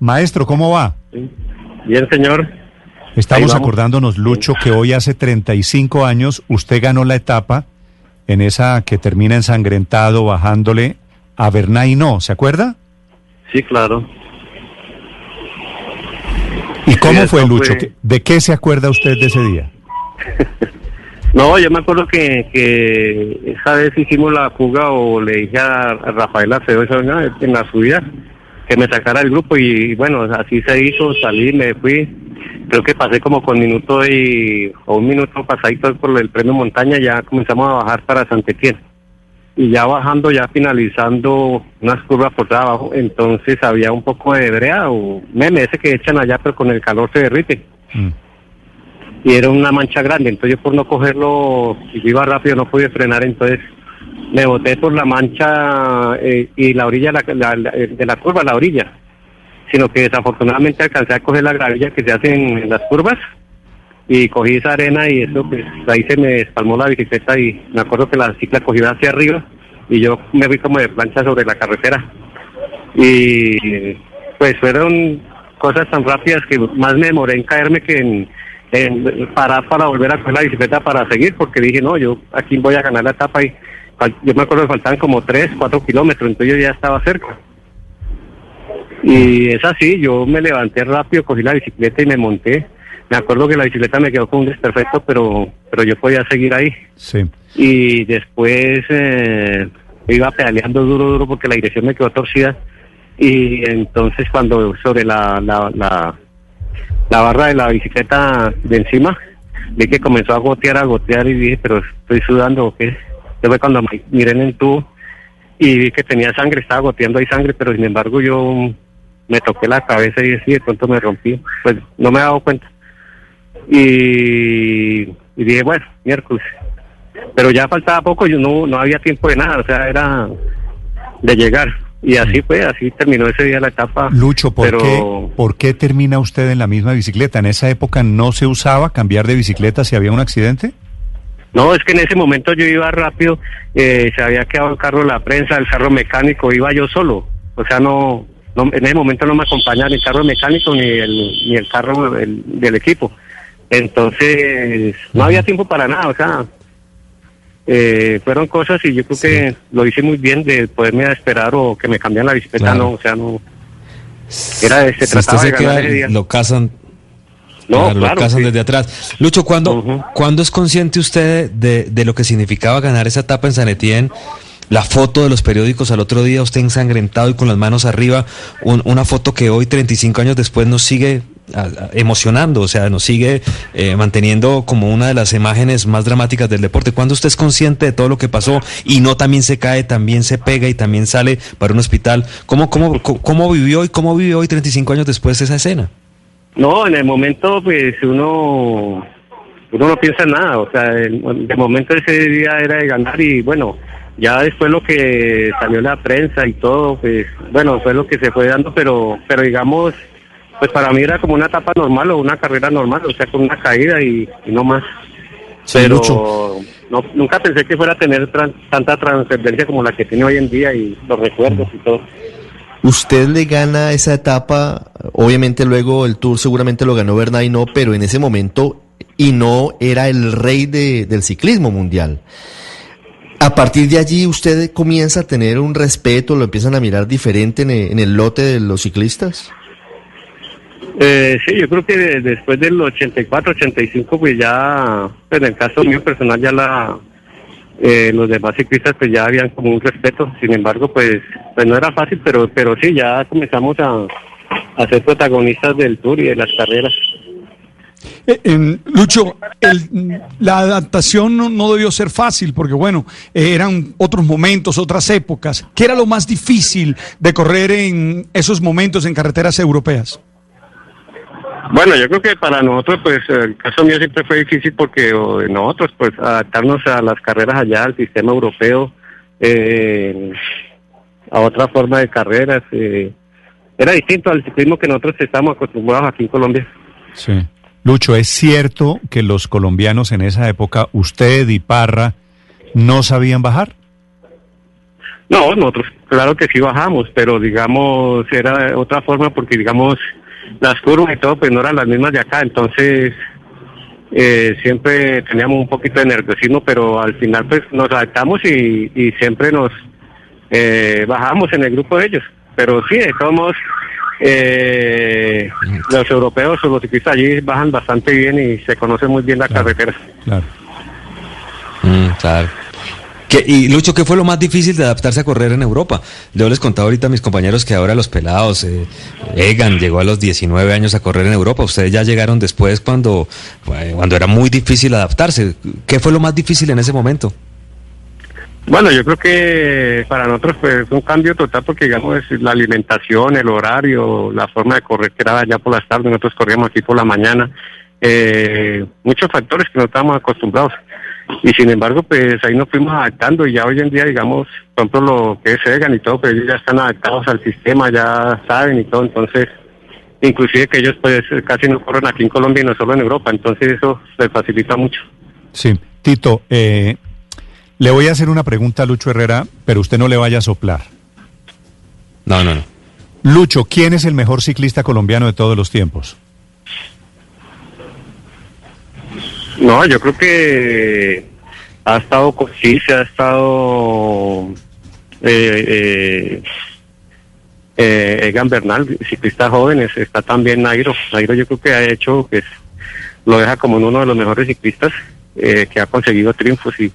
Maestro, ¿cómo va? Bien, señor. Estamos acordándonos, Lucho, que hoy hace 35 años usted ganó la etapa en esa que termina ensangrentado bajándole a Bernay no, ¿se acuerda? Sí, claro. ¿Y cómo fue, Lucho? ¿Qué- ¿De qué se acuerda usted de ese día? No, yo me acuerdo que, que esa vez hicimos la fuga o le dije a, Rafael Acevedo en la subida que me sacara del grupo y bueno, así se hizo, salí, me fui. Creo que pasé como con minuto y, o un minuto pasadito por el premio montaña, ya comenzamos a bajar para Santetien. Y ya bajando, ya finalizando unas curvas por abajo, entonces había un poco de brea o meme ese que echan allá, pero con el calor se derrite. Mm. y era una mancha grande, entonces yo por no cogerlo, y iba rápido, no pude frenar, entonces me boté por la mancha eh, y la orilla la- la- la- de la curva, la orilla, sino que desafortunadamente alcancé a coger la gravilla que se hace en, las curvas y cogí esa arena y eso pues ahí se me espalmó la bicicleta y me acuerdo que la cicla cogió hacia arriba y yo me fui como de plancha sobre la carretera. Y pues fueron cosas tan rápidas que más me demoré en caerme que en, parar para volver a coger la bicicleta para seguir porque dije no yo aquí voy a ganar la etapa y yo me acuerdo que faltaban como 3, 4 kilómetros entonces yo ya estaba cerca y es así yo me levanté rápido cogí la bicicleta y me monté me acuerdo que la bicicleta me quedó con un desperfecto pero pero yo podía seguir ahí Sí. y después eh, iba pedaleando duro, duro porque la dirección me quedó torcida y entonces cuando sobre la, la, la, la barra de la bicicleta de encima vi que comenzó a gotear, a gotear y dije, pero estoy sudando o qué. Fue cuando miré en el tubo y vi que tenía sangre, estaba goteando ahí sangre, pero sin embargo yo me toqué la cabeza y así de pronto me rompí, pues no me he dado cuenta. Y, y dije, bueno, miércoles, pero ya faltaba poco, yo no, no había tiempo de nada, o sea, era de llegar. Y así fue, así terminó ese día la etapa. Lucho, ¿por, pero qué, ¿por qué termina usted en la misma bicicleta? ¿En esa época no se usaba cambiar de bicicleta si había un accidente? No, es que en ese momento yo iba rápido, eh, se había quedado el carro de la prensa, el carro mecánico, iba yo solo. O sea, no, no en ese momento no me acompañaba ni el carro mecánico ni el, ni el carro del- del equipo. Entonces, no había tiempo para nada, o sea, eh, fueron cosas y yo creo que lo hice muy bien de poderme esperar o que me cambiaran la bicicleta, Claro. no, o sea, no. Era de- se si usted trataba se de ganar queda, lo casan, No, claro, claro, lo casan sí. desde atrás. Lucho, ¿cuándo. ¿cuándo es consciente usted de, de lo que significaba ganar esa etapa en San Etienne? La foto de los periódicos al otro día, usted ensangrentado y con las manos arriba, un- una foto que hoy, 35 años después, nos sigue emocionando, o sea, nos sigue eh, manteniendo como una de las imágenes más dramáticas del deporte. ¿Cuándo usted es consciente de todo lo que pasó y no también se cae, también se pega y también sale para un hospital? ¿Cómo, cómo, cómo, cómo vivió y cómo vive hoy, 35 años después, esa escena? No, en el momento, pues uno, uno no piensa en nada. O sea, el, de momento ese día era de ganar y bueno, ya después lo que salió la prensa y todo, pues bueno, fue lo que se fue dando, pero, pero digamos, pues para mí era como una etapa normal o una carrera normal, o sea, con una caída y, y no más. Sí, pero Lucho. no, nunca pensé que fuera a tener tran- tanta trascendencia como la que tiene hoy en día y los recuerdos y todo. Usted le gana esa etapa, obviamente luego el Tour seguramente lo ganó Bernay no, pero en ese momento y no era el rey de- del ciclismo mundial. A partir de allí usted comienza a tener un respeto, lo empiezan a mirar diferente en el, en el lote de los ciclistas. Eh, sí, yo creo que de- después del 84, 85, pues ya, pues en el caso mío personal, ya la eh, los demás ciclistas pues ya habían como un respeto. Sin embargo, pues, pues no era fácil, pero pero sí, ya comenzamos a, a ser protagonistas del tour y de las carreras. Eh, Lucho, el- la adaptación no, no debió ser fácil porque, bueno, eran otros momentos, otras épocas. ¿Qué era lo más difícil de correr en esos momentos en carreteras europeas? Bueno, yo creo que para nosotros, pues el caso mío siempre fue difícil porque o, nosotros, pues adaptarnos a las carreras allá, al sistema europeo, eh, a otra forma de carreras, eh, era distinto al ciclismo que nosotros estamos acostumbrados aquí en Colombia. Sí. Lucho, ¿es cierto que los colombianos en esa época, usted y Parra, no sabían bajar? No, nosotros, claro que sí bajamos, pero digamos, era otra forma porque, digamos, las curvas y todo, pues no eran las mismas de acá, entonces eh, siempre teníamos un poquito de nerviosismo, pero al final, pues nos adaptamos y, y siempre nos eh, bajamos en el grupo de ellos. Pero sí, de todos modos, eh, los europeos o los ciclistas allí bajan bastante bien y se conoce muy bien la Claro. carretera. Claro. Mm, claro. ¿Qué- y Lucho, ¿qué fue lo más difícil de adaptarse a correr en Europa? Yo les contaba ahorita a mis compañeros que ahora los pelados, eh, Egan llegó a los 19 años a correr en Europa, ustedes ya llegaron después cuando, eh, cuando era muy difícil adaptarse. ¿Qué fue lo más difícil en ese momento? Bueno, yo creo que para nosotros fue un cambio total porque digamos la alimentación, el horario, la forma de correr que era ya por las tardes, nosotros corríamos aquí por la mañana, eh, muchos factores que no estábamos acostumbrados. Y sin embargo, pues ahí nos fuimos adaptando y ya hoy en día, digamos, por ejemplo, lo que es Egan y todo, pues ellos ya están adaptados al sistema, ya saben y todo, entonces, inclusive que ellos pues casi no corren aquí en Colombia y no solo en Europa, entonces eso les facilita mucho. Sí. Tito, eh, le voy a hacer una pregunta a Lucho Herrera, pero usted no le vaya a soplar. No, no, no. Lucho, ¿quién es el mejor ciclista colombiano de todos los tiempos? No, yo creo que ha estado con- sí, se ha estado eh, eh, eh, Egan Bernal, ciclista jóvenes, está también Nairo. Nairo yo creo que ha hecho que es- lo deja como uno de los mejores ciclistas eh, que ha conseguido triunfos y,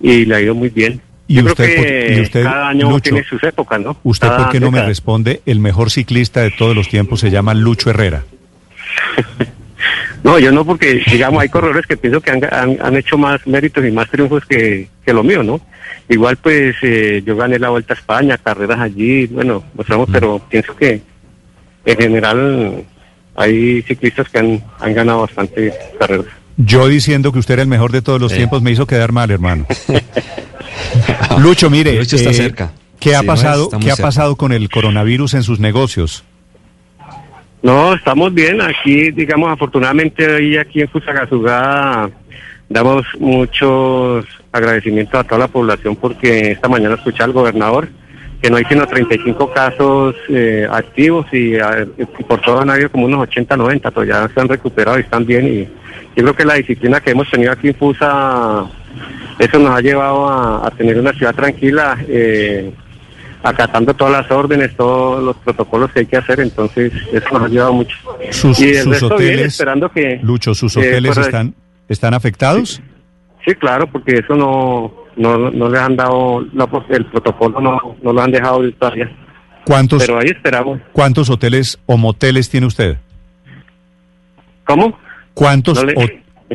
y le ha ido muy bien. ¿Y yo usted creo que y usted, cada año Lucho, tiene sus épocas, ¿no? ¿Usted por qué no me responde? El mejor ciclista de todos los tiempos se llama Lucho Herrera. No, yo no, porque digamos hay corredores que pienso que han, han, han hecho más méritos y más triunfos que, que lo mío, ¿no? Igual pues eh, yo gané la Vuelta a España, carreras allí, bueno, mostramos, pero pienso que en general hay ciclistas que han, han ganado bastante carreras. Yo diciendo que usted era el mejor de todos los Sí. tiempos me hizo quedar mal, hermano. Lucho, mire, Lucho está eh, cerca. ¿qué ha Sí, no es, pasado? ¿Qué ha cerca. pasado con el coronavirus en sus negocios? No, estamos bien. Aquí, digamos, afortunadamente hoy aquí en Fusagasugá damos muchos agradecimientos a toda la población porque esta mañana escuché al gobernador que no hay sino 35 casos eh, activos y, y por todo han habido como unos 80, 90, pero ya se han recuperado y están bien y yo creo que la disciplina que hemos tenido aquí en Fusa, eso nos ha llevado a, a tener una ciudad tranquila, eh, acatando todas las órdenes, todos los protocolos que hay que hacer, entonces eso nos ha ayudado mucho. Sus, y sus bien, hoteles, esperando que... Lucho, sus eh, hoteles pues, están, están afectados. Sí, claro, porque eso no no, no les han dado, la- el protocolo no, no lo han dejado ir todavía. ¿Cuántos, Pero ahí esperamos. cuántos hoteles o moteles tiene usted? ¿Cómo? ¿Cuántos No le-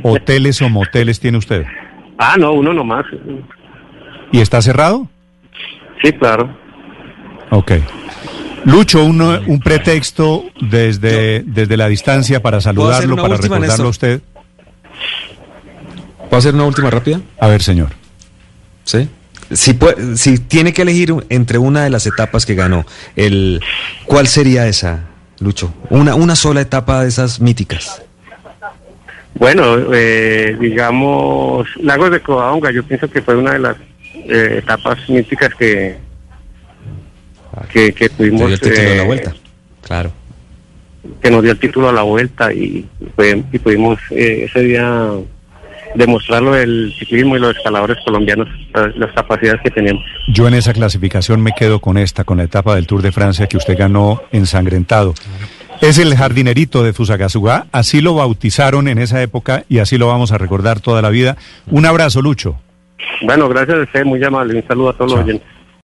ho- hoteles o moteles tiene usted? Ah, no, uno nomás. ¿Y está cerrado? Sí, claro. Ok. Lucho, un, un pretexto desde, desde la distancia para saludarlo, para recordarlo a usted. ¿Puedo hacer una última rápida? A ver, señor. Sí. Si, puede- si tiene que elegir entre una de las etapas que ganó, el, ¿cuál sería esa, Lucho? Una, una sola etapa de esas míticas. Bueno, eh, digamos, Lagos de Covadonga, yo pienso que fue una de las eh, etapas míticas que, que, que tuvimos. dio el título de la eh, vuelta. Claro. que nos dio el título a la vuelta y, y pudimos eh, ese día demostrarlo del ciclismo y los escaladores colombianos, las, las capacidades que teníamos. Yo en esa clasificación me quedo con esta, con la etapa del Tour de Francia que usted ganó ensangrentado. Es el jardinerito de Fusagasugá, así lo bautizaron en esa época y así lo vamos a recordar toda la vida. Un abrazo, Lucho. Bueno, gracias a usted, muy amable. Un saludo a todos Chao. los oyentes.